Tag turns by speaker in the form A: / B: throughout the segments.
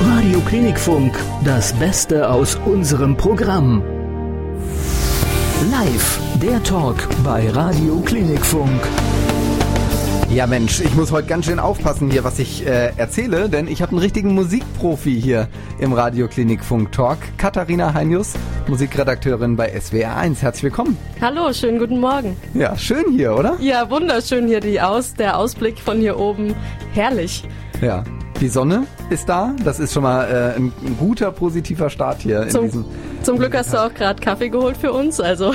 A: Radio Klinikfunk, das Beste aus unserem Programm. Live, der Talk bei Radio Klinikfunk.
B: Ja Mensch, ich muss heute ganz schön aufpassen hier, was ich äh, erzähle, denn ich habe einen richtigen Musikprofi hier im Radio Klinikfunk Talk. Katharina Heinius, Musikredakteurin bei SWR1. Herzlich willkommen.
C: Hallo, schönen guten Morgen.
B: Ja, schön hier, oder?
C: Ja, wunderschön hier die Aus, der Ausblick von hier oben. Herrlich.
B: Ja, die Sonne ist da. Das ist schon mal äh, ein, ein, guter, positiver Start hier
C: zum,
B: in diesem.
C: Zum Glück hast du auch gerade Kaffee geholt für uns, also.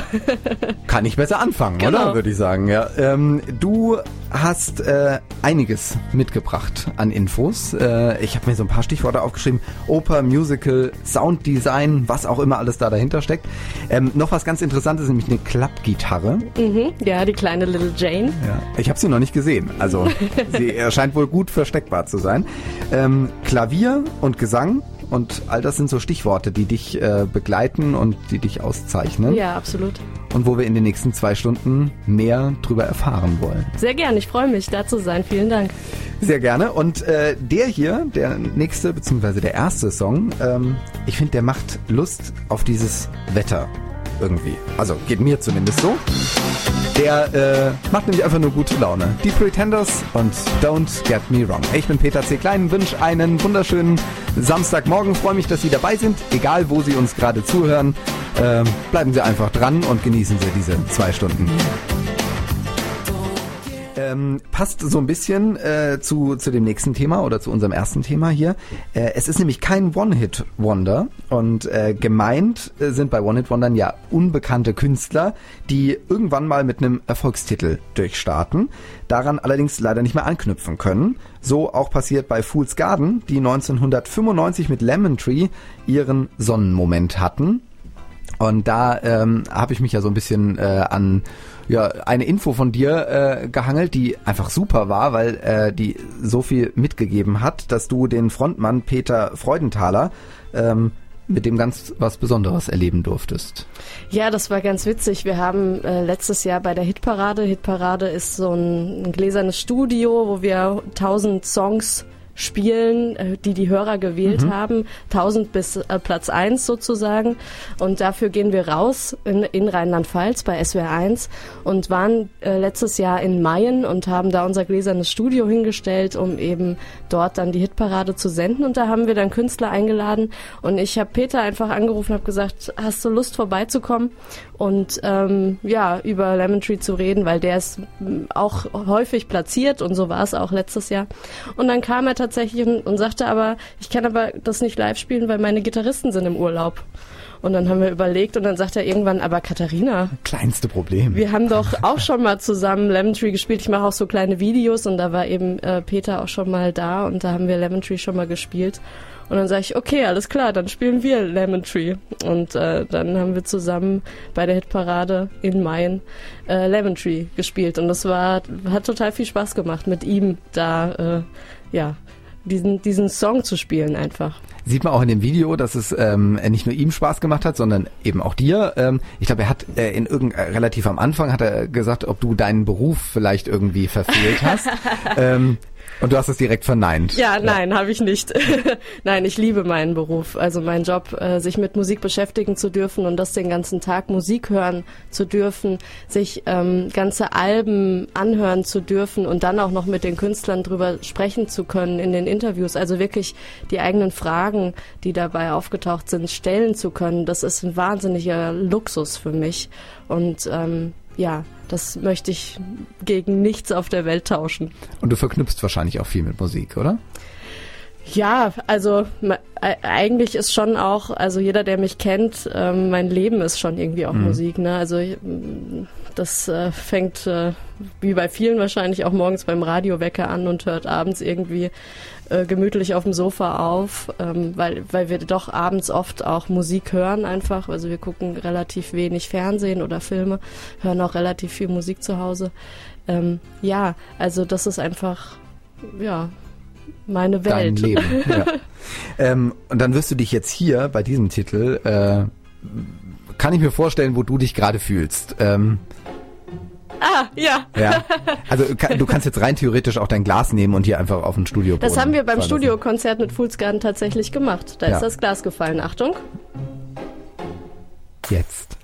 B: Kann ich besser anfangen, genau. oder? Würde ich sagen, ja. Ähm, du hast äh, einiges mitgebracht an Infos. Äh, ich habe mir so ein paar Stichworte aufgeschrieben. Oper, Musical, Sounddesign, was auch immer alles da dahinter steckt. Ähm, noch was ganz Interessantes, nämlich eine Klappgitarre.
C: Mhm, ja, die kleine Little Jane.
B: Ja, ich habe sie noch nicht gesehen. Also sie erscheint wohl gut versteckbar zu sein. Ähm, Klavier und Gesang und all das sind so Stichworte, die dich äh, begleiten und die dich auszeichnen.
C: Ja, absolut.
B: Und wo wir in den nächsten zwei Stunden mehr drüber erfahren wollen.
C: Sehr gerne, ich freue mich, da zu sein. Vielen Dank.
B: Sehr gerne. Und äh, der hier, der nächste bzw. der erste Song, ähm, ich finde, der macht Lust auf dieses Wetter irgendwie. Also geht mir zumindest so. Der äh, macht nämlich einfach nur gute Laune. Die Pretenders und Don't Get Me Wrong. Ich bin Peter C. Klein, wünsche einen wunderschönen Samstagmorgen. Freue mich, dass Sie dabei sind, egal wo Sie uns gerade zuhören. Äh, bleiben Sie einfach dran und genießen Sie diese zwei Stunden. Ähm, passt so ein bisschen äh, zu, zu dem nächsten Thema oder zu unserem ersten Thema hier. Äh, es ist nämlich kein One-Hit-Wonder und äh, gemeint äh, sind bei One-Hit-Wondern ja unbekannte Künstler, die irgendwann mal mit einem Erfolgstitel durchstarten, daran allerdings leider nicht mehr anknüpfen können. So auch passiert bei Fool's Garden, die 1995 mit Lemon Tree ihren Sonnenmoment hatten. Und da ähm, habe ich mich ja so ein bisschen äh, an ja, eine Info von dir äh, gehangelt, die einfach super war, weil äh, die so viel mitgegeben hat, dass du den Frontmann Peter Freudenthaler ähm, mit dem ganz was Besonderes erleben durftest.
C: Ja, das war ganz witzig. Wir haben äh, letztes Jahr bei der Hitparade, Hitparade ist so ein, ein gläsernes Studio, wo wir tausend Songs spielen, äh, die die Hörer gewählt mhm. haben, 1000 bis äh, Platz 1 sozusagen. Und dafür gehen wir raus in, in Rheinland-Pfalz bei SWR 1 und waren äh, letztes Jahr in Mayen und haben da unser gläsernes Studio hingestellt, um eben dort dann die Hitparade zu senden. Und da haben wir dann Künstler eingeladen und ich habe Peter einfach angerufen, habe gesagt, hast du Lust vorbeizukommen und ähm, ja über Lemon Tree zu reden, weil der ist auch häufig platziert und so war es auch letztes Jahr. Und dann kam er tatsächlich und, und sagte aber, ich kann aber das nicht live spielen, weil meine Gitarristen sind im Urlaub. Und dann haben wir überlegt und dann sagt er irgendwann, aber Katharina.
B: Kleinste Problem.
C: Wir haben doch auch schon mal zusammen Lemon Tree gespielt. Ich mache auch so kleine Videos und da war eben äh, Peter auch schon mal da und da haben wir Lemon Tree schon mal gespielt. Und dann sage ich, okay, alles klar, dann spielen wir Lemon Tree. Und äh, dann haben wir zusammen bei der Hitparade in Main äh, Lemon Tree gespielt. Und das war, hat total viel Spaß gemacht, mit ihm da, äh, ja, diesen, diesen Song zu spielen einfach.
B: Sieht man auch in dem Video, dass es ähm, nicht nur ihm Spaß gemacht hat, sondern eben auch dir. Ähm, ich glaube, er hat äh, in irgend äh, relativ am Anfang hat er gesagt, ob du deinen Beruf vielleicht irgendwie verfehlt hast. ähm, und du hast es direkt verneint.
C: Ja, nein, ja. habe ich nicht. nein, ich liebe meinen Beruf, also meinen Job, äh, sich mit Musik beschäftigen zu dürfen und das den ganzen Tag Musik hören zu dürfen, sich ähm, ganze Alben anhören zu dürfen und dann auch noch mit den Künstlern drüber sprechen zu können in den Interviews. Also wirklich die eigenen Fragen, die dabei aufgetaucht sind, stellen zu können. Das ist ein wahnsinniger Luxus für mich. Und ähm, ja, das möchte ich gegen nichts auf der Welt tauschen.
B: Und du verknüpfst wahrscheinlich auch viel mit Musik, oder?
C: Ja, also eigentlich ist schon auch, also jeder, der mich kennt, ähm, mein Leben ist schon irgendwie auch mhm. Musik. Ne? Also das äh, fängt äh, wie bei vielen wahrscheinlich auch morgens beim Radiowecker an und hört abends irgendwie äh, gemütlich auf dem Sofa auf, ähm, weil, weil wir doch abends oft auch Musik hören einfach. Also wir gucken relativ wenig Fernsehen oder Filme, hören auch relativ viel Musik zu Hause. Ähm, ja, also das ist einfach, ja, meine Welt.
B: Dein Leben, ja. ähm, und dann wirst du dich jetzt hier bei diesem Titel, äh, kann ich mir vorstellen, wo du dich gerade fühlst. Ähm,
C: Ah, ja.
B: Ja. Also du kannst jetzt rein theoretisch auch dein Glas nehmen und hier einfach auf ein Studio
C: Das haben wir beim Studiokonzert mit Fools Garden tatsächlich gemacht. Da ja. ist das Glas gefallen. Achtung.
B: Jetzt.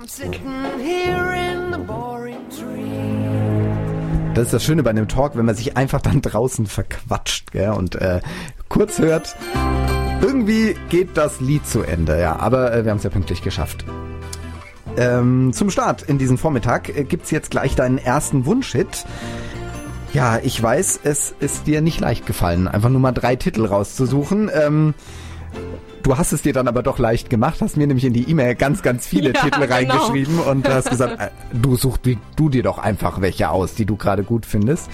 B: Das ist das Schöne bei einem Talk, wenn man sich einfach dann draußen verquatscht gell, und äh, kurz hört, irgendwie geht das Lied zu Ende, ja, aber äh, wir haben es ja pünktlich geschafft. Ähm, zum Start in diesem Vormittag äh, gibt's jetzt gleich deinen ersten Wunschhit. Ja, ich weiß, es ist dir nicht leicht gefallen, einfach nur mal drei Titel rauszusuchen. Ähm, Du hast es dir dann aber doch leicht gemacht, hast mir nämlich in die E-Mail ganz, ganz viele ja, Titel genau. reingeschrieben und hast gesagt, äh, du suchst du dir doch einfach welche aus, die du gerade gut findest.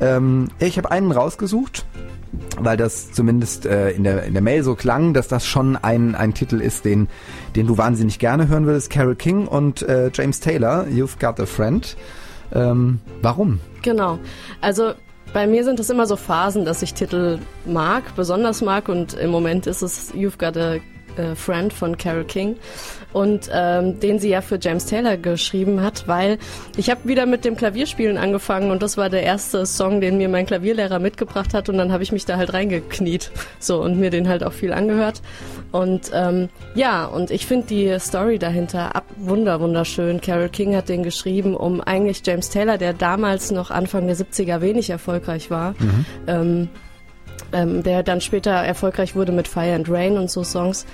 B: Ähm, ich habe einen rausgesucht, weil das zumindest äh, in, der, in der Mail so klang, dass das schon ein, ein Titel ist, den, den du wahnsinnig gerne hören würdest. Carol King und äh, James Taylor, You've Got a Friend. Ähm, warum?
C: Genau. Also bei mir sind es immer so Phasen, dass ich Titel mag, besonders mag und im Moment ist es You've Got a, a Friend von Carol King und ähm, den sie ja für James Taylor geschrieben hat, weil ich habe wieder mit dem Klavierspielen angefangen und das war der erste Song, den mir mein Klavierlehrer mitgebracht hat und dann habe ich mich da halt reingekniet so und mir den halt auch viel angehört und ähm, ja und ich finde die Story dahinter ab wunder wunderschön. Carol King hat den geschrieben, um eigentlich James Taylor, der damals noch Anfang der 70er wenig erfolgreich war, mhm. ähm, ähm, der dann später erfolgreich wurde mit Fire and Rain und so Songs.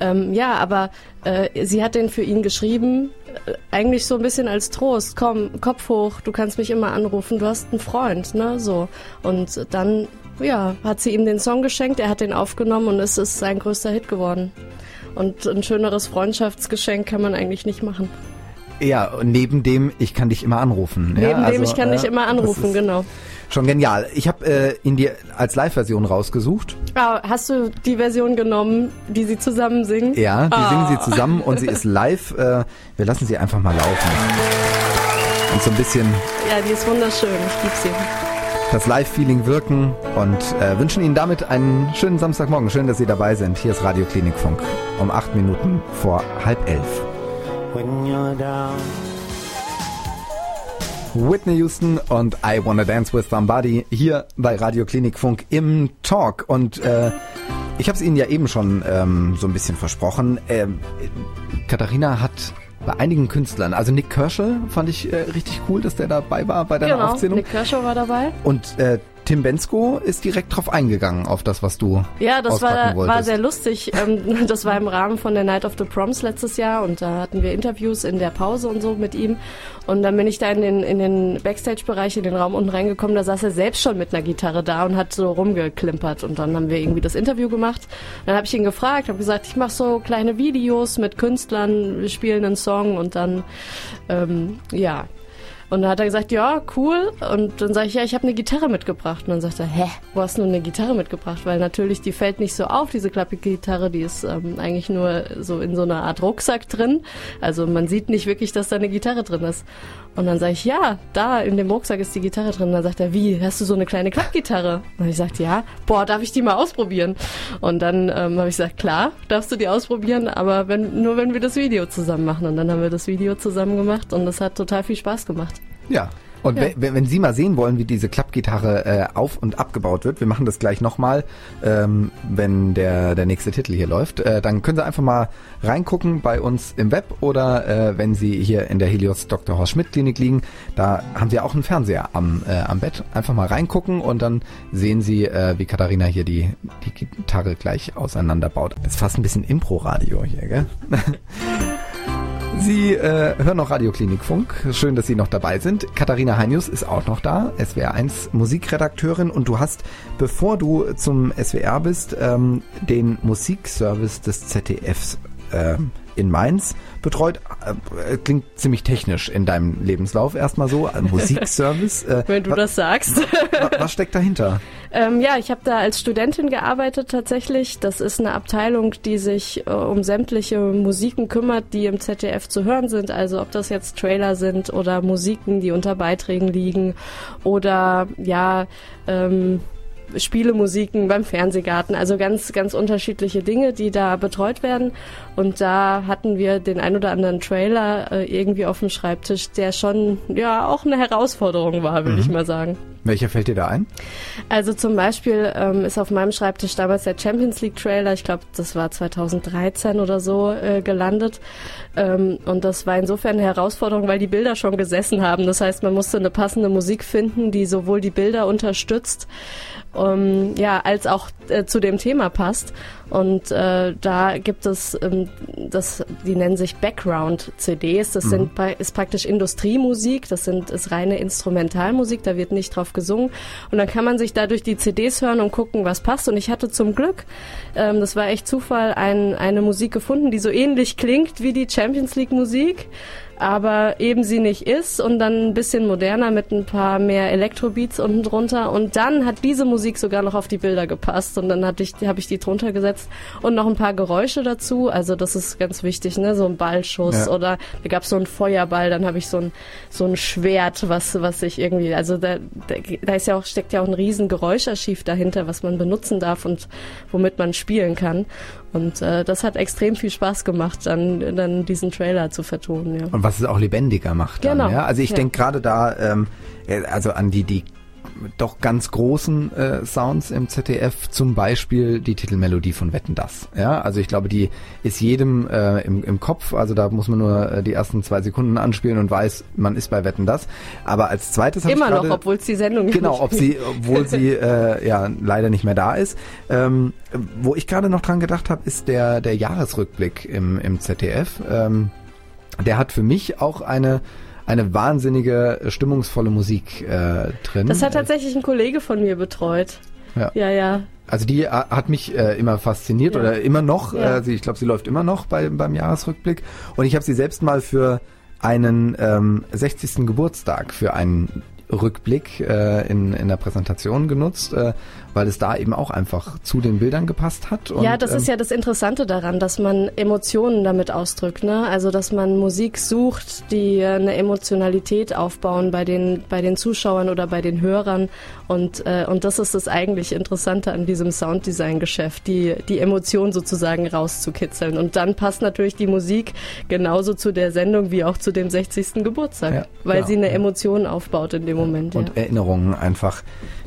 C: Ähm, ja, aber äh, sie hat den für ihn geschrieben, äh, eigentlich so ein bisschen als Trost. Komm, Kopf hoch, du kannst mich immer anrufen, du hast einen Freund, ne? So. Und dann, ja, hat sie ihm den Song geschenkt, er hat den aufgenommen und es ist sein größter Hit geworden. Und ein schöneres Freundschaftsgeschenk kann man eigentlich nicht machen.
B: Ja, neben dem, ich kann dich immer anrufen.
C: Neben
B: ja,
C: dem, also, ich kann äh, dich immer anrufen, genau.
B: Schon genial. Ich habe äh, ihn dir als Live-Version rausgesucht.
C: Ah, hast du die Version genommen, die sie zusammen singen?
B: Ja, die ah. singen sie zusammen und sie ist live. Äh, wir lassen sie einfach mal laufen. Und so ein bisschen.
C: Ja, die ist wunderschön. Ich liebe sie.
B: Das Live-Feeling wirken und äh, wünschen Ihnen damit einen schönen Samstagmorgen. Schön, dass Sie dabei sind. Hier ist Radio Klinikfunk um acht Minuten vor halb elf. When you're down. Whitney Houston und I Wanna Dance with Somebody hier bei Radio Klinikfunk im Talk. Und äh, ich habe es Ihnen ja eben schon ähm, so ein bisschen versprochen. Ähm, Katharina hat bei einigen Künstlern, also Nick Kershaw fand ich äh, richtig cool, dass der dabei war bei deiner
C: genau,
B: Aufzählung.
C: Nick Kershaw war dabei.
B: Und äh, Tim Bensko ist direkt drauf eingegangen, auf das, was du
C: Ja, das war, war sehr lustig. Ähm, das war im Rahmen von der Night of the Proms letztes Jahr und da hatten wir Interviews in der Pause und so mit ihm. Und dann bin ich da in den, in den Backstage-Bereich, in den Raum unten reingekommen, da saß er selbst schon mit einer Gitarre da und hat so rumgeklimpert. Und dann haben wir irgendwie das Interview gemacht. Dann habe ich ihn gefragt, habe gesagt, ich mache so kleine Videos mit Künstlern, wir spielen einen Song und dann, ähm, ja, und dann hat er gesagt, ja, cool. Und dann sage ich, ja, ich habe eine Gitarre mitgebracht. Und dann sagt er, hä, wo hast du eine Gitarre mitgebracht? Weil natürlich, die fällt nicht so auf, diese Klappgitarre, die ist ähm, eigentlich nur so in so einer Art Rucksack drin. Also man sieht nicht wirklich, dass da eine Gitarre drin ist. Und dann sage ich, ja, da in dem Rucksack ist die Gitarre drin. Und dann sagt er, wie, hast du so eine kleine Klappgitarre? Und ich sagte, ja, boah, darf ich die mal ausprobieren? Und dann ähm, habe ich gesagt, klar, darfst du die ausprobieren, aber wenn, nur wenn wir das Video zusammen machen. Und dann haben wir das Video zusammen gemacht und das hat total viel Spaß gemacht.
B: Ja, und ja. wenn, wenn Sie mal sehen wollen, wie diese Klappgitarre äh, auf- und abgebaut wird, wir machen das gleich nochmal, ähm, wenn der, der nächste Titel hier läuft, äh, dann können Sie einfach mal reingucken bei uns im Web oder äh, wenn Sie hier in der Helios Dr. Horst Schmidt Klinik liegen, da haben Sie auch einen Fernseher am, äh, am Bett. Einfach mal reingucken und dann sehen Sie, äh, wie Katharina hier die, die Gitarre gleich auseinanderbaut. Das ist fast ein bisschen Impro-Radio hier, gell? Sie äh, hören noch Radioklinikfunk. Schön, dass Sie noch dabei sind. Katharina Heinius ist auch noch da, SWR1 Musikredakteurin. Und du hast, bevor du zum SWR bist, ähm, den Musikservice des ZDFs ähm, in Mainz betreut. Äh, klingt ziemlich technisch in deinem Lebenslauf erstmal so. Ein Musikservice.
C: Äh, Wenn du das sagst.
B: was steckt dahinter?
C: Ähm, ja, ich habe da als Studentin gearbeitet tatsächlich. Das ist eine Abteilung, die sich äh, um sämtliche Musiken kümmert, die im ZDF zu hören sind. Also ob das jetzt Trailer sind oder Musiken, die unter Beiträgen liegen oder ja, ähm, Spielemusiken beim Fernsehgarten, also ganz, ganz unterschiedliche Dinge, die da betreut werden. Und da hatten wir den ein oder anderen Trailer äh, irgendwie auf dem Schreibtisch, der schon ja auch eine Herausforderung war, würde mhm. ich mal sagen.
B: Welcher fällt dir da ein?
C: Also zum Beispiel ähm, ist auf meinem Schreibtisch damals der Champions League Trailer, ich glaube, das war 2013 oder so äh, gelandet. Ähm, und das war insofern eine Herausforderung, weil die Bilder schon gesessen haben. Das heißt, man musste eine passende Musik finden, die sowohl die Bilder unterstützt, ähm, ja, als auch äh, zu dem Thema passt. Und äh, da gibt es, ähm, das, die nennen sich Background-CDs. Das mhm. sind, ist praktisch Industriemusik. Das sind, ist reine Instrumentalmusik. Da wird nicht drauf gesungen. Und dann kann man sich dadurch die CDs hören und gucken, was passt. Und ich hatte zum Glück, ähm, das war echt Zufall, ein, eine Musik gefunden, die so ähnlich klingt wie die Champions League Musik aber eben sie nicht ist und dann ein bisschen moderner mit ein paar mehr Elektrobeats unten drunter. Und dann hat diese Musik sogar noch auf die Bilder gepasst und dann hatte ich habe ich die drunter gesetzt. Und noch ein paar Geräusche dazu, also das ist ganz wichtig, ne, so ein Ballschuss ja. oder da gab es so einen Feuerball, dann habe ich so ein so ein Schwert, was was ich irgendwie, also da, da ist ja auch steckt ja auch ein riesen Geräuscharchiv dahinter, was man benutzen darf und womit man spielen kann und äh, das hat extrem viel Spaß gemacht, dann, dann diesen Trailer zu vertonen. Ja.
B: Und was es auch lebendiger macht. Dann, genau. Ja? Also ich ja. denke gerade da, ähm, äh, also an die, die doch ganz großen äh, Sounds im ZDF, zum Beispiel die Titelmelodie von Wetten das. Ja, also ich glaube, die ist jedem äh, im, im Kopf. Also da muss man nur äh, die ersten zwei Sekunden anspielen und weiß, man ist bei Wetten das. Aber als zweites
C: immer noch, obwohl es die Sendung
B: genau, ob sie, obwohl sie äh, ja leider nicht mehr da ist. Ähm, wo ich gerade noch dran gedacht habe, ist der der Jahresrückblick im im ZDF. Ähm, der hat für mich auch eine eine wahnsinnige, stimmungsvolle Musik äh, drin.
C: Das hat tatsächlich ein Kollege von mir betreut. Ja, ja. ja.
B: Also die äh, hat mich äh, immer fasziniert ja. oder immer noch. Ja. Äh, sie, ich glaube, sie läuft immer noch bei, beim Jahresrückblick. Und ich habe sie selbst mal für einen ähm, 60. Geburtstag für einen Rückblick äh, in, in der Präsentation genutzt, äh, weil es da eben auch einfach zu den Bildern gepasst hat.
C: Und, ja, das ähm, ist ja das Interessante daran, dass man Emotionen damit ausdrückt. Ne? Also, dass man Musik sucht, die eine Emotionalität aufbauen bei den, bei den Zuschauern oder bei den Hörern. Und, äh, und das ist das eigentlich Interessante an diesem Sounddesign-Geschäft, die, die Emotion sozusagen rauszukitzeln. Und dann passt natürlich die Musik genauso zu der Sendung wie auch zu dem 60. Geburtstag, ja, weil ja, sie eine ja. Emotion aufbaut in dem Moment.
B: Und Erinnerungen einfach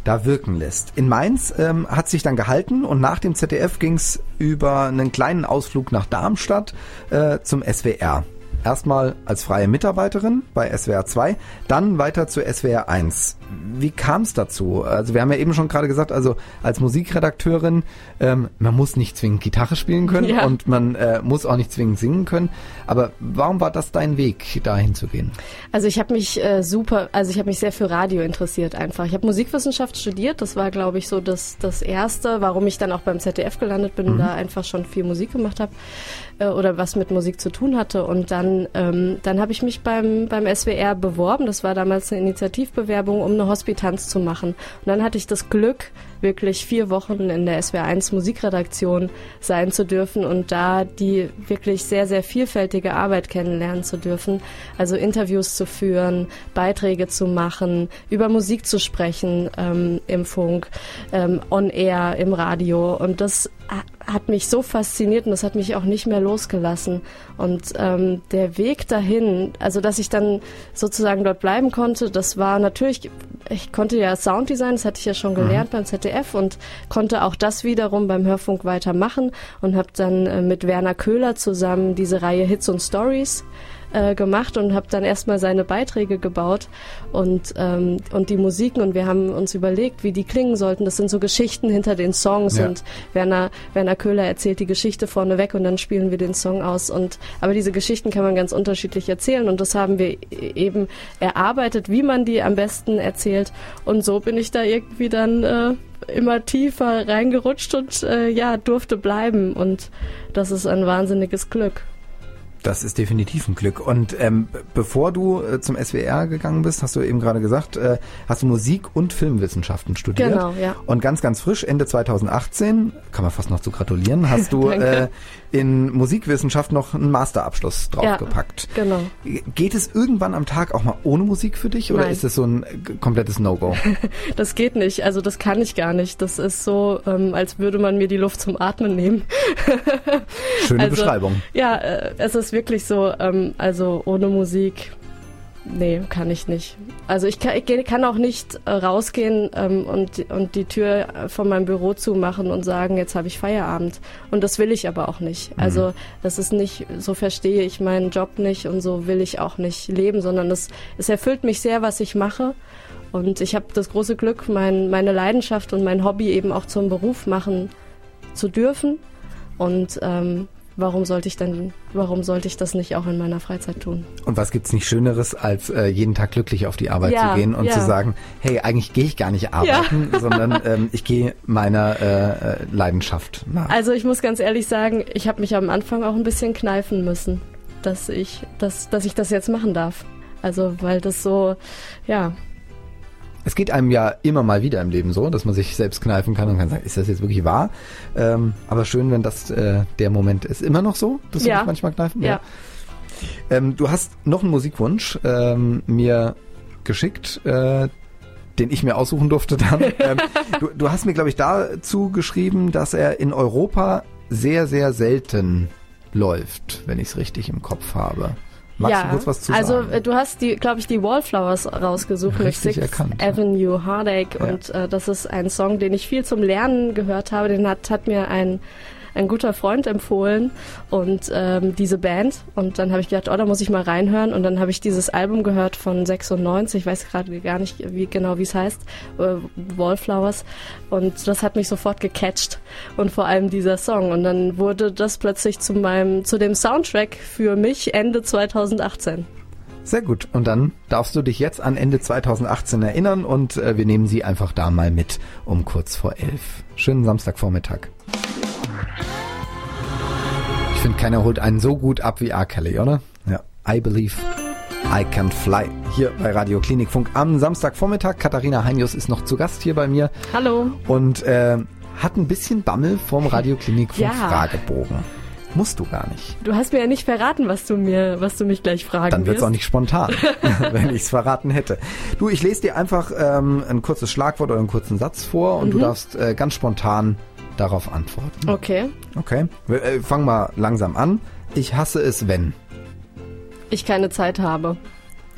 B: da wirken lässt. In Mainz ähm, hat sich dann gehalten und nach dem ZDF ging es über einen kleinen Ausflug nach Darmstadt äh, zum SWR. Erstmal als freie Mitarbeiterin bei SWR 2, dann weiter zu SWR 1. Wie kam es dazu? Also wir haben ja eben schon gerade gesagt, also als Musikredakteurin, ähm, man muss nicht zwingend Gitarre spielen können ja. und man äh, muss auch nicht zwingend singen können. Aber warum war das dein Weg, dahin zu gehen?
C: Also ich habe mich äh, super, also ich habe mich sehr für Radio interessiert einfach. Ich habe Musikwissenschaft studiert, das war glaube ich so das, das Erste, warum ich dann auch beim ZDF gelandet bin, mhm. da einfach schon viel Musik gemacht habe äh, oder was mit Musik zu tun hatte. Und dann, ähm, dann habe ich mich beim, beim SWR beworben, das war damals eine Initiativbewerbung, um eine Hospitanz zu machen. Und dann hatte ich das Glück, wirklich vier Wochen in der SWR1 Musikredaktion sein zu dürfen und da die wirklich sehr, sehr vielfältige Arbeit kennenlernen zu dürfen. Also Interviews zu führen, Beiträge zu machen, über Musik zu sprechen ähm, im Funk, ähm, on air, im Radio. Und das hat mich so fasziniert und das hat mich auch nicht mehr losgelassen. Und ähm, der Weg dahin, also dass ich dann sozusagen dort bleiben konnte, das war natürlich, ich konnte ja Sounddesign, das hatte ich ja schon gelernt mhm. beim ZDF und konnte auch das wiederum beim Hörfunk weitermachen und habe dann äh, mit Werner Köhler zusammen diese Reihe Hits und Stories äh, gemacht und habe dann erstmal seine Beiträge gebaut und, ähm, und die Musiken und wir haben uns überlegt, wie die klingen sollten. Das sind so Geschichten hinter den Songs ja. und Werner, Werner Köhler erzählt die Geschichte vorneweg und dann spielen wir den Song aus. Und aber diese Geschichten kann man ganz unterschiedlich erzählen und das haben wir eben erarbeitet, wie man die am besten erzählt. Und so bin ich da irgendwie dann äh, immer tiefer reingerutscht und äh, ja, durfte bleiben. Und das ist ein wahnsinniges Glück
B: Das ist definitiv ein Glück. Und ähm, bevor du äh, zum SWR gegangen bist, hast du eben gerade gesagt, äh, hast du Musik und Filmwissenschaften studiert.
C: Genau, ja.
B: Und ganz, ganz frisch, Ende 2018, kann man fast noch zu gratulieren, hast du äh, in Musikwissenschaft noch einen Masterabschluss draufgepackt.
C: Ja, genau.
B: Geht es irgendwann am Tag auch mal ohne Musik für dich oder
C: Nein.
B: ist es so ein äh, komplettes No-Go?
C: Das geht nicht, also das kann ich gar nicht. Das ist so, ähm, als würde man mir die Luft zum Atmen nehmen.
B: Schöne
C: Also,
B: Beschreibung.
C: Ja, äh, es ist wirklich so, ähm, also ohne Musik, nee, kann ich nicht. Also ich kann, ich kann auch nicht äh, rausgehen ähm, und, und die Tür äh, von meinem Büro zumachen und sagen, jetzt habe ich Feierabend. Und das will ich aber auch nicht. Also das ist nicht, so verstehe ich meinen Job nicht und so will ich auch nicht leben, sondern es, es erfüllt mich sehr, was ich mache. Und ich habe das große Glück, mein, meine Leidenschaft und mein Hobby eben auch zum Beruf machen zu dürfen. Und ähm, warum sollte ich dann, warum sollte ich das nicht auch in meiner Freizeit tun?
B: Und was gibt's nicht Schöneres, als äh, jeden Tag glücklich auf die Arbeit
C: Ja,
B: zu gehen und
C: ja.
B: zu sagen, hey, eigentlich gehe ich gar nicht arbeiten, sondern ähm, ich gehe meiner äh, äh, Leidenschaft nach.
C: Also ich muss ganz ehrlich sagen, ich habe mich am Anfang auch ein bisschen kneifen müssen, dass ich, dass, dass ich das jetzt machen darf. Also weil das so, ja,
B: Es geht einem ja immer mal wieder im Leben so, dass man sich selbst kneifen kann und kann sagen, ist das jetzt wirklich wahr? Ähm, aber schön, wenn das äh, der Moment ist. Immer noch so, dass du
C: Ja.
B: dich manchmal kneifen?
C: ja.
B: Ähm, du hast noch einen Musikwunsch ähm, mir geschickt, äh, den ich mir aussuchen durfte dann. ähm, du, du hast mir, glaube ich, dazu geschrieben, dass er in Europa sehr, sehr selten läuft, wenn ich es richtig im Kopf habe. Magst
C: ja,
B: du kurz was zu
C: also
B: sagen?
C: äh, du hast die, glaube ich, die Wallflowers rausgesucht mit
B: Richtig
C: Sixth
B: erkannt.
C: Avenue Heartache
B: Ja.
C: und äh, das ist ein Song, den ich viel zum Lernen gehört habe. Den hat, hat mir ein ein guter Freund empfohlen und ähm, diese Band und dann habe ich gedacht, oh, da muss ich mal reinhören und dann habe ich dieses Album gehört von 96, ich weiß gerade gar nicht wie genau wie es heißt, äh, Wallflowers und das hat mich sofort gecatcht und vor allem dieser Song und dann wurde das plötzlich zu meinem zu dem Soundtrack für mich Ende 2018.
B: Sehr gut. Und dann darfst du dich jetzt an Ende 2018 erinnern und äh, wir nehmen sie einfach da mal mit um kurz vor elf. Schönen Samstagvormittag. Ich finde, keiner holt einen so gut ab wie R. Kelly, oder? Ja. I believe I can fly. Hier bei Radio Klinikfunk am Samstagvormittag. Katharina Heinius ist noch zu Gast hier bei mir
C: Hallo.
B: und äh, hat ein bisschen Bammel vom Radio Klinikfunk
C: Ja.
B: Fragebogen. Musst du gar nicht.
C: Du hast mir ja nicht verraten, was du mir, was du mich gleich fragen
B: Dann wird's
C: wirst.
B: auch nicht spontan, wenn ich's verraten hätte. Du, ich lese dir einfach ähm, ein kurzes Schlagwort oder einen kurzen Satz vor und du darfst äh, ganz spontan darauf antworten.
C: Okay.
B: Okay? Wir, äh, fang mal langsam an. Ich hasse es, wenn.
C: Ich keine Zeit habe.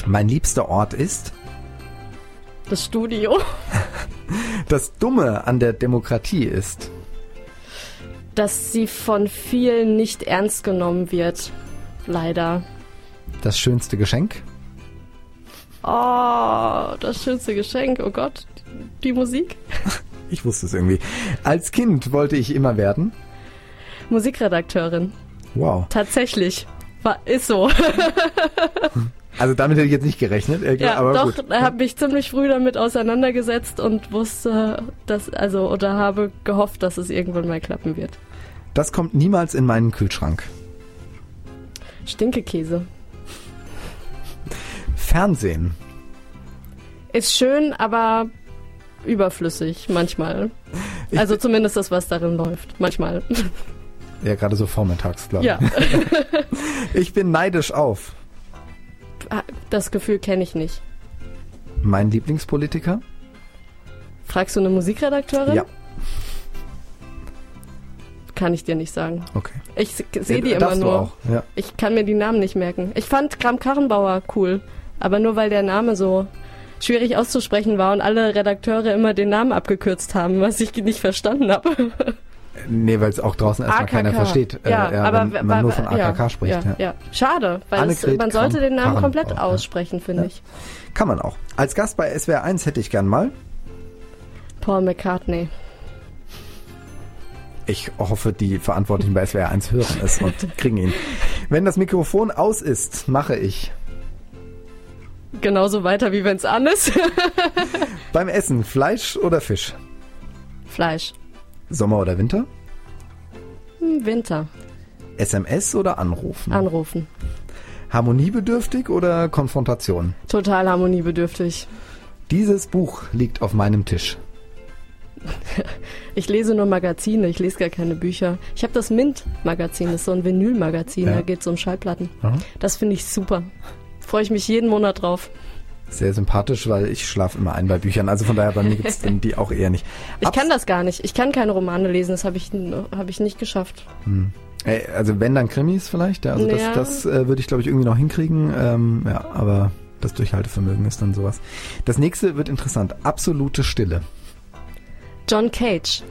B: Mein liebster Ort ist.
C: Das Studio.
B: Das Dumme an der Demokratie ist.
C: Dass sie von vielen nicht ernst genommen wird. Leider.
B: Das schönste Geschenk.
C: Oh, das schönste Geschenk. Oh Gott. Die Musik.
B: Ich wusste es irgendwie. Als Kind wollte ich immer werden.
C: Musikredakteurin.
B: Wow.
C: Tatsächlich. War, ist so.
B: Also damit hätte ich jetzt nicht gerechnet. Irgendwie,
C: Ja,
B: aber
C: doch, habe mich ziemlich früh damit auseinandergesetzt und wusste, dass, also, oder habe gehofft, dass es irgendwann mal klappen wird.
B: Das kommt niemals in meinen Kühlschrank.
C: Stinkekäse.
B: Fernsehen.
C: Ist schön, aber überflüssig manchmal.
B: Ich
C: also zumindest das, was darin läuft. Manchmal.
B: Ja, gerade so vormittags, glaube ich.
C: Ja,
B: Ich bin neidisch auf.
C: das Gefühl kenne ich nicht.
B: Mein Lieblingspolitiker?
C: Fragst du eine Musikredakteurin?
B: Ja.
C: Kann ich dir nicht sagen.
B: Okay.
C: Ich se- sehe die
B: Ja,
C: immer
B: darfst du
C: nur.
B: auch. Ja.
C: Ich kann mir die Namen nicht merken. Ich fand Kram Karrenbauer cool, aber nur weil der Name so schwierig auszusprechen war und alle Redakteure immer den Namen abgekürzt haben, was ich nicht verstanden habe.
B: Nee, weil es auch draußen erstmal keiner versteht, äh,
C: Ja,
B: ja,
C: aber
B: wenn man nur von
C: ja,
B: AKK spricht.
C: Ja,
B: Ja.
C: ja. Schade, weil es, man sollte den Namen komplett
B: ja.
C: aussprechen, finde
B: Ja.
C: ich.
B: Kann man auch. Als Gast bei SWR 1 hätte ich gern mal.
C: Paul McCartney.
B: Ich hoffe, die Verantwortlichen bei SWR 1 hören es und kriegen ihn. Wenn das Mikrofon aus ist, mache ich
C: Genauso weiter, wie wenn es an ist.
B: beim Essen Fleisch oder Fisch?
C: Fleisch.
B: Sommer oder Winter?
C: Hm, Winter.
B: SMS oder Anrufen?
C: Anrufen.
B: Harmoniebedürftig oder Konfrontation?
C: Total harmoniebedürftig.
B: Dieses Buch liegt auf meinem Tisch.
C: Ich lese nur Magazine, ich lese gar keine Bücher. Ich habe das Mint-Magazin, das ist so ein Vinyl-Magazin,
B: Ja.
C: da geht es um Schallplatten.
B: Aha.
C: Das finde ich super. Freue ich mich jeden Monat drauf.
B: Sehr sympathisch, weil ich schlafe immer ein bei Büchern. Also von daher bei mir gibt es die auch eher nicht.
C: Ich
B: Abs-
C: kann das gar nicht. Ich kann keine Romane lesen, das habe ich, hab ich nicht geschafft.
B: Äh, Also wenn dann Krimis vielleicht, ja, also
C: Ja.
B: das, das äh, würde ich glaube ich irgendwie noch hinkriegen, ähm, ja, aber das Durchhaltevermögen ist dann sowas. Das nächste wird interessant. Absolute Stille.
C: John Cage,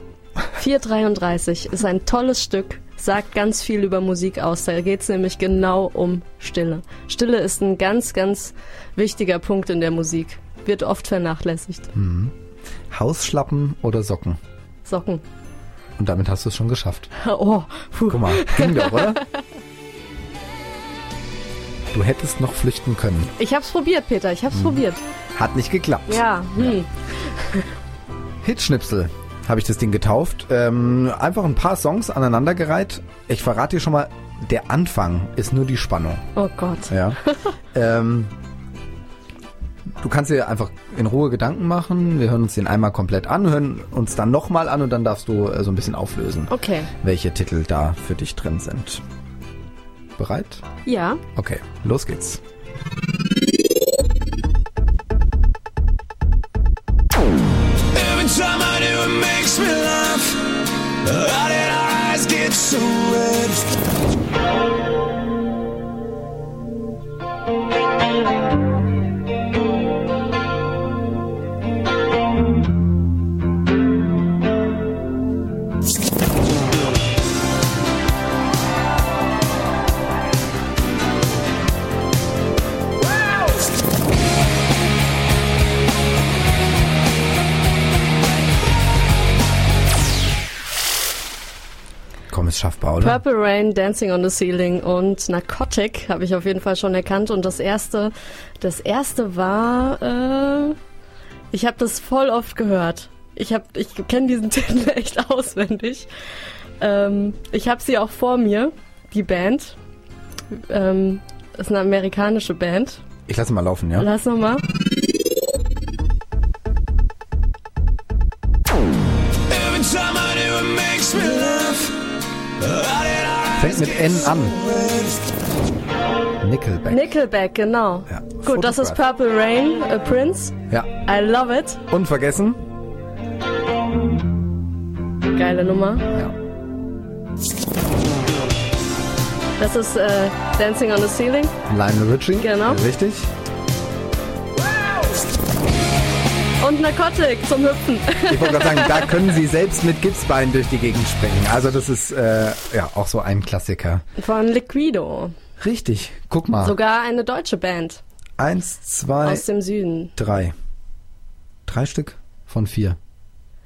C: 433, ist ein tolles Stück, sagt ganz viel über Musik aus. Da geht es nämlich genau um Stille. Stille ist ein ganz, ganz wichtiger Punkt in der Musik. Wird oft vernachlässigt.
B: Hausschlappen oder Socken?
C: Socken.
B: Und damit hast du es schon geschafft.
C: Oh, puh.
B: Guck mal, ging doch, oder? Du hättest noch flüchten können.
C: Ich hab's probiert, Peter, ich hab's
B: Hm.
C: probiert.
B: Hat nicht geklappt.
C: Ja, hm.
B: Hitschnipsel habe ich das Ding getauft. Ähm, einfach ein paar Songs aneinandergereiht. Ich verrate dir schon mal, der Anfang ist nur die Spannung.
C: Oh Gott.
B: Ja. ähm, du kannst dir einfach in Ruhe Gedanken machen. Wir hören uns den einmal komplett an, hören uns dann nochmal an und dann darfst du äh, so ein bisschen auflösen,
C: Okay.
B: welche Titel da für dich drin sind. Bereit?
C: Ja.
B: Okay, los geht's.
C: Purple Rain, Dancing on the Ceiling und Narcotic habe ich auf jeden Fall schon erkannt. Und das erste, das erste war, äh, ich habe das voll oft gehört. Ich habe, ich kenne diesen Titel echt auswendig. Ähm, ich habe sie auch vor mir, die Band. Ähm, ist eine amerikanische Band.
B: Ich lasse mal laufen, ja?
C: Lass noch mal.
B: Fängt mit N an. Nickelback.
C: Nickelback, genau.
B: Ja.
C: Gut, das ist. Purple Rain, a Prince.
B: Ja.
C: I love it.
B: Unvergessen.
C: Geile Nummer.
B: Ja.
C: Das ist äh, Dancing on the Ceiling.
B: Lionel Richie.
C: Genau.
B: Richtig.
C: Und Narcotic zum Hüpfen.
B: Ich wollte gerade sagen, da können sie selbst mit Gipsbein durch die Gegend springen. Also das ist äh, ja auch so ein Klassiker.
C: Von Liquido.
B: Richtig. Guck mal.
C: Sogar eine deutsche Band
B: Eins, zwei,
C: aus dem Süden.
B: drei. Drei Stück von vier.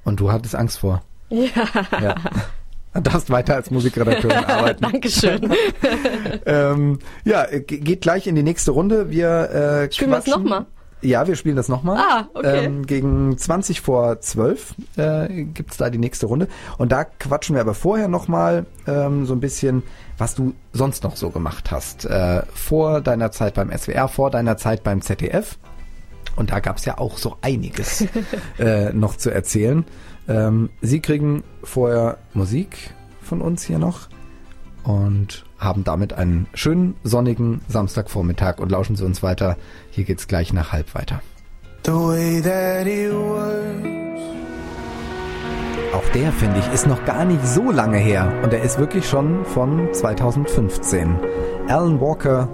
B: Und du hattest Angst vor.
C: Ja,
B: Ja. Du darfst weiter als Musikredakteurin arbeiten.
C: Dankeschön.
B: ähm, ja, ge- geht gleich in die nächste Runde. Wir äh,
C: Spielen wir es nochmal?
B: Ja, wir spielen das nochmal.
C: Ah, okay.
B: Ähm, gegen 20 vor 12 äh, gibt's da die nächste Runde. Und da quatschen wir aber vorher nochmal ähm, so ein bisschen, was du sonst noch so gemacht hast. Äh, vor deiner Zeit beim SWR, vor deiner Zeit beim ZDF. Und da gab's ja auch so einiges äh, noch zu erzählen. Ähm, Sie kriegen vorher Musik von uns hier noch und haben damit einen schönen sonnigen Samstagvormittag und lauschen Sie uns weiter. Hier geht's gleich nach halb weiter.
D: The way that it works.
B: Auch der, finde ich, ist noch gar nicht so lange her und er ist wirklich schon von 2015. Alan Walker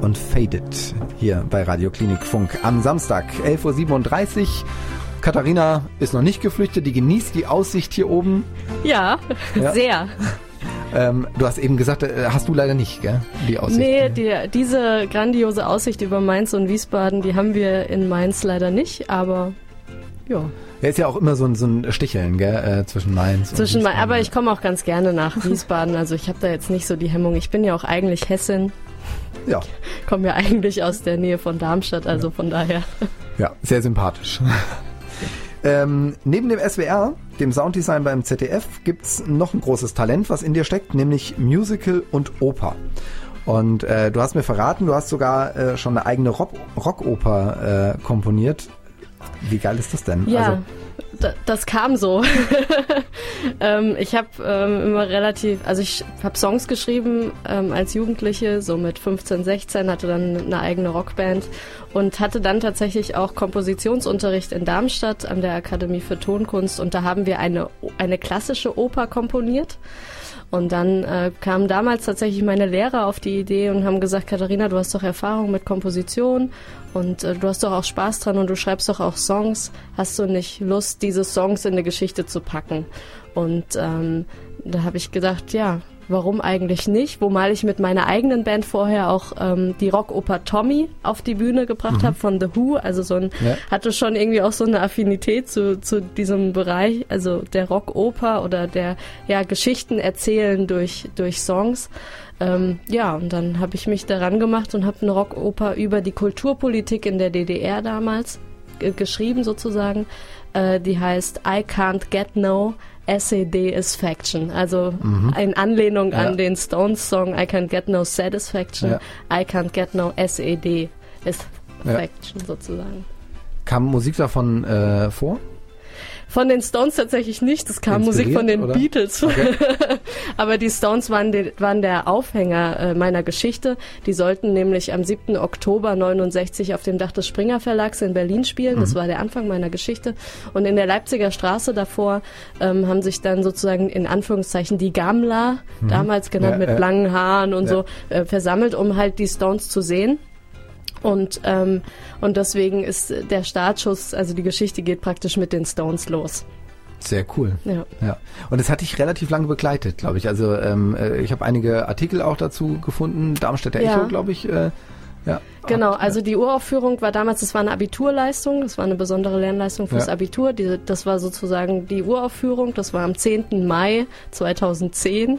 B: und Faded hier bei Radio Klinik Funk am Samstag, 11.37 Uhr. Katharina ist noch nicht geflüchtet, die genießt die Aussicht hier oben.
C: Ja,
B: Ja.
C: sehr.
B: Ähm, du hast eben gesagt, äh, hast du leider nicht, gell? Die Aussicht.
C: Nee, die, diese grandiose Aussicht über Mainz und Wiesbaden, die haben wir in Mainz leider nicht, aber ja.
B: Ja, ist ja auch immer so ein, so ein Sticheln, gell, äh, zwischen Mainz und
C: Zwischen Mainz,
B: Wiesbaden.
C: aber ich komme auch ganz gerne nach Wiesbaden, also ich habe da jetzt nicht so die Hemmung. Ich bin ja auch eigentlich Hessin,
B: Ja,
C: komme ja eigentlich aus der Nähe von Darmstadt, also von daher.
B: ja, sehr sympathisch. ähm, neben dem SWR dem Sounddesign beim ZDF, gibt's noch ein großes Talent, was in dir steckt, nämlich Musical und Oper. Und äh, du hast mir verraten, du hast sogar äh, schon eine eigene Rock Rockoper äh, komponiert. Wie geil ist das denn?
C: Ja,
B: Also,
C: das kam so. ähm, ich habe ähm, immer relativ, also ich habe Songs geschrieben ähm, als Jugendliche, so mit 15, 16, hatte dann eine eigene Rockband und hatte dann tatsächlich auch Kompositionsunterricht in Darmstadt an der Akademie für Tonkunst und da haben wir eine, eine klassische Oper komponiert. Und dann äh, kamen damals tatsächlich meine Lehrer auf die Idee und haben gesagt, Katharina, du hast doch Erfahrung mit Komposition und äh, du hast doch auch Spaß dran und du schreibst doch auch Songs. Hast du nicht Lust, diese Songs in eine Geschichte zu packen? Und ähm, da habe ich gedacht, ja, warum eigentlich nicht? Womal ich mit meiner eigenen Band vorher auch ähm, die Rockoper Tommy auf die Bühne gebracht habe von The Who. Also so ein
B: Ja.
C: hatte schon irgendwie auch so eine Affinität zu, zu diesem Bereich, also der Rockoper oder der ja Geschichten erzählen durch durch Songs. Ähm, ja, und dann habe ich mich daran gemacht und habe eine Rockoper über die Kulturpolitik in der DDR damals ge- geschrieben sozusagen. Äh, die heißt I Can't Get No Satisfaction, also in Anlehnung
B: Ja.
C: an den Stones-Song I Can't Get No Satisfaction,
B: Ja.
C: I Can't Get No SED Satisfaction sozusagen.
B: kam Musik davon äh, vor?
C: Von den Stones tatsächlich nicht, das kam Musik von den
B: Inspiriert, oder?
C: Beatles. Aber die Stones waren, die, waren der Aufhänger äh, meiner Geschichte. Die sollten nämlich am 7. Oktober 69 auf dem Dach des Springer Verlags in Berlin spielen.
B: Mhm.
C: Das war der Anfang meiner Geschichte. Und in der Leipziger Straße davor ähm, haben sich dann sozusagen in Anführungszeichen die Gammler, damals genannt
B: Mhm. Ja,
C: mit
B: ja.
C: langen Haaren und
B: Ja.
C: so, äh, versammelt, um halt die Stones zu sehen. Und, ähm, und deswegen ist der Startschuss, also die Geschichte geht praktisch mit den Stones los.
B: Sehr cool.
C: Ja.
B: Ja, und das hatte ich relativ lange begleitet, glaube ich. Also ähm, äh, ich habe einige Artikel auch dazu gefunden. Darmstädter
C: Ja.
B: Echo, glaube ich. Äh, ja.
C: Genau, also die Uraufführung war damals, das war eine Abiturleistung, das war eine besondere Lernleistung fürs
B: Ja.
C: Abitur. Die, das war sozusagen die Uraufführung, das war am 10. Mai 2010.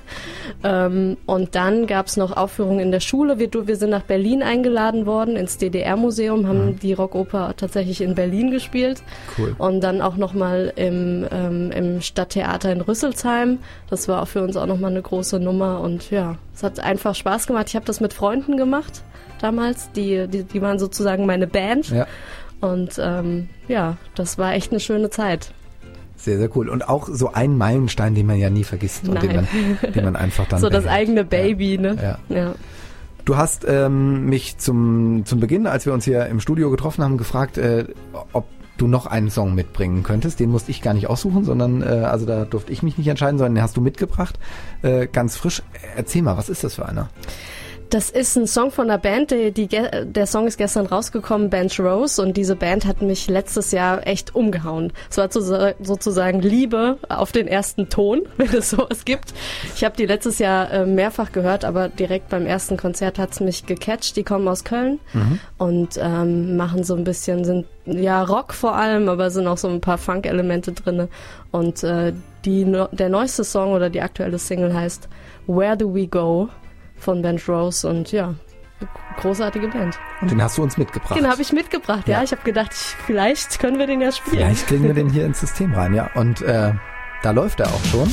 C: Ähm, und dann gab's noch Aufführungen in der Schule. Wir, wir sind nach Berlin eingeladen worden, ins DDR-Museum, haben die Rockoper tatsächlich in Berlin gespielt.
B: Cool.
C: Und dann auch nochmal im, ähm, im Stadttheater in Rüsselsheim. Das war auch für uns auch nochmal eine große Nummer. Und ja, es hat einfach Spaß gemacht. Ich habe das mit Freunden gemacht damals. Die, die, die waren sozusagen meine Band.
B: Ja,
C: Und ähm, ja, das war echt eine schöne Zeit.
B: sehr, sehr cool. Und auch so ein Meilenstein, den man ja nie vergisst und den man,
C: Nein.
B: den man einfach dann
C: so das
B: behält.
C: eigene Baby, ne?
B: Ja.
C: ja.
B: Du hast ähm, mich zum, zum Beginn, als wir uns hier im Studio getroffen haben, gefragt, äh, ob du noch einen Song mitbringen könntest. Den musste ich gar nicht aussuchen, sondern äh, also da durfte ich mich nicht entscheiden, sondern den hast du mitgebracht. Äh, ganz frisch. Erzähl mal, was ist das für einer?
C: Das ist ein Song von der Band, die, die, der Song ist gestern rausgekommen, Bench Rose, und diese Band hat mich letztes Jahr echt umgehauen. Es war zu- sozusagen Liebe auf den ersten Ton, wenn es sowas gibt. Ich habe die letztes Jahr äh, mehrfach gehört, aber direkt beim ersten Konzert hat's mich gecatcht. Die kommen aus Köln und ähm, machen so ein bisschen, sind ja Rock vor allem, aber sind auch so ein paar Funk-Elemente drinne. Und äh, die, der neueste Song oder die aktuelle Single heißt Where Do We Go? Von Bench Rose und ja, großartige Band.
B: Und den hast du uns mitgebracht.
C: Den habe ich mitgebracht, ja.
B: Ja.
C: Ich habe gedacht, ich, vielleicht können wir den ja spielen.
B: Vielleicht kriegen wir den hier ins System rein, ja. Und äh, da läuft er auch schon.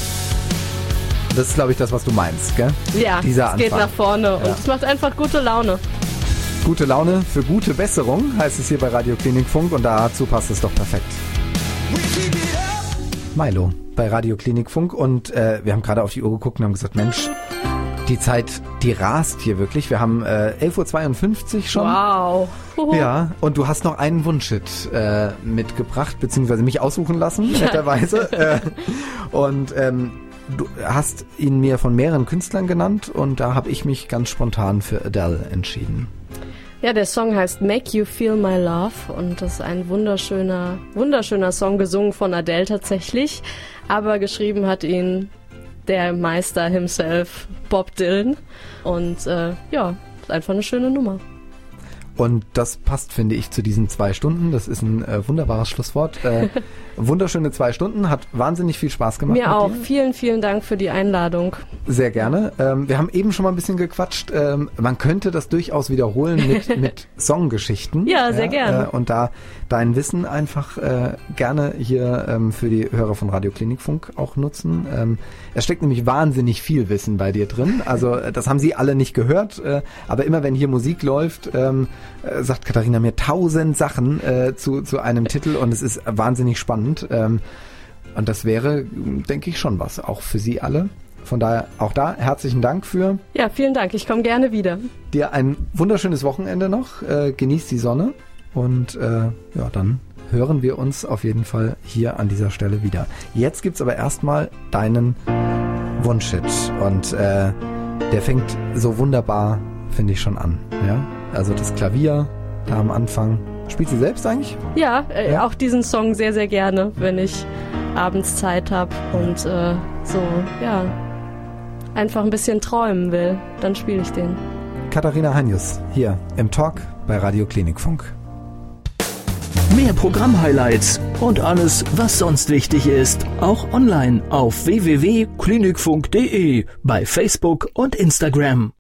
B: Das ist, glaube ich, das, was du meinst, gell?
C: Ja,
B: Dieser
C: es geht nach vorne und
B: Ja.
C: es macht einfach gute Laune.
B: Gute Laune für gute Besserung heißt es hier bei Radio Klinik Funk und dazu passt es doch perfekt. Milo bei Radio Klinik Funk und äh, wir haben gerade auf die Uhr geguckt und haben gesagt, Mensch, die Zeit, die rast hier wirklich. Wir haben äh, 11.52 Uhr schon.
C: Wow.
B: Ja, und du hast noch einen Wunschhit äh, mitgebracht, beziehungsweise mich aussuchen lassen, netterweise. äh, und ähm, du hast ihn mir von mehreren Künstlern genannt und da habe ich mich ganz spontan für Adele entschieden.
C: Ja, der Song heißt Make You Feel My Love und das ist ein wunderschöner, wunderschöner Song, gesungen von Adele tatsächlich, aber geschrieben hat ihn der Meister himself, Bob Dylan. Und äh, ja, ist einfach eine schöne Nummer.
B: Und das passt, finde ich, zu diesen zwei Stunden. Das ist ein äh, wunderbares Schlusswort. Äh, wunderschöne zwei Stunden, hat wahnsinnig viel Spaß gemacht.
C: Mir auch.
B: Dir.
C: Vielen, vielen Dank für die Einladung.
B: Sehr gerne. Ähm, wir haben eben schon mal ein bisschen gequatscht. Ähm, man könnte das durchaus wiederholen mit, mit Songgeschichten.
C: Ja, sehr gerne.
B: Äh, und da dein Wissen einfach äh, gerne hier ähm, für die Hörer von Radio Klinikfunk auch nutzen. Ähm, es steckt nämlich wahnsinnig viel Wissen bei dir drin. Also äh, das haben Sie alle nicht gehört, äh, aber immer wenn hier Musik läuft, ähm, äh, sagt Katharina mir tausend Sachen äh, zu, zu einem Titel und es ist wahnsinnig spannend. Ähm, und das wäre, denke ich, schon was, auch für Sie alle. Von daher auch da herzlichen Dank für.
C: Ja, vielen Dank. Ich komme gerne wieder.
B: Dir ein wunderschönes Wochenende noch. Äh, genieß die Sonne und äh, ja, dann hören wir uns auf jeden Fall hier an dieser Stelle wieder. Jetzt gibt's aber erstmal deinen Wunschhit und äh, der fängt so wunderbar, finde ich schon an. Ja, also das Klavier da am Anfang. Spielt sie selbst eigentlich?
C: Ja, äh,
B: Ja?
C: auch diesen Song sehr, sehr gerne, wenn ich abends Zeit habe und äh, so, ja, einfach ein bisschen träumen will, dann spiele ich den.
B: Katharina Heinjus hier im Talk bei Radio Klinikfunk.
A: Mehr Programm-Highlights und alles, was sonst wichtig ist, auch online auf www.klinikfunk.de, bei Facebook und Instagram.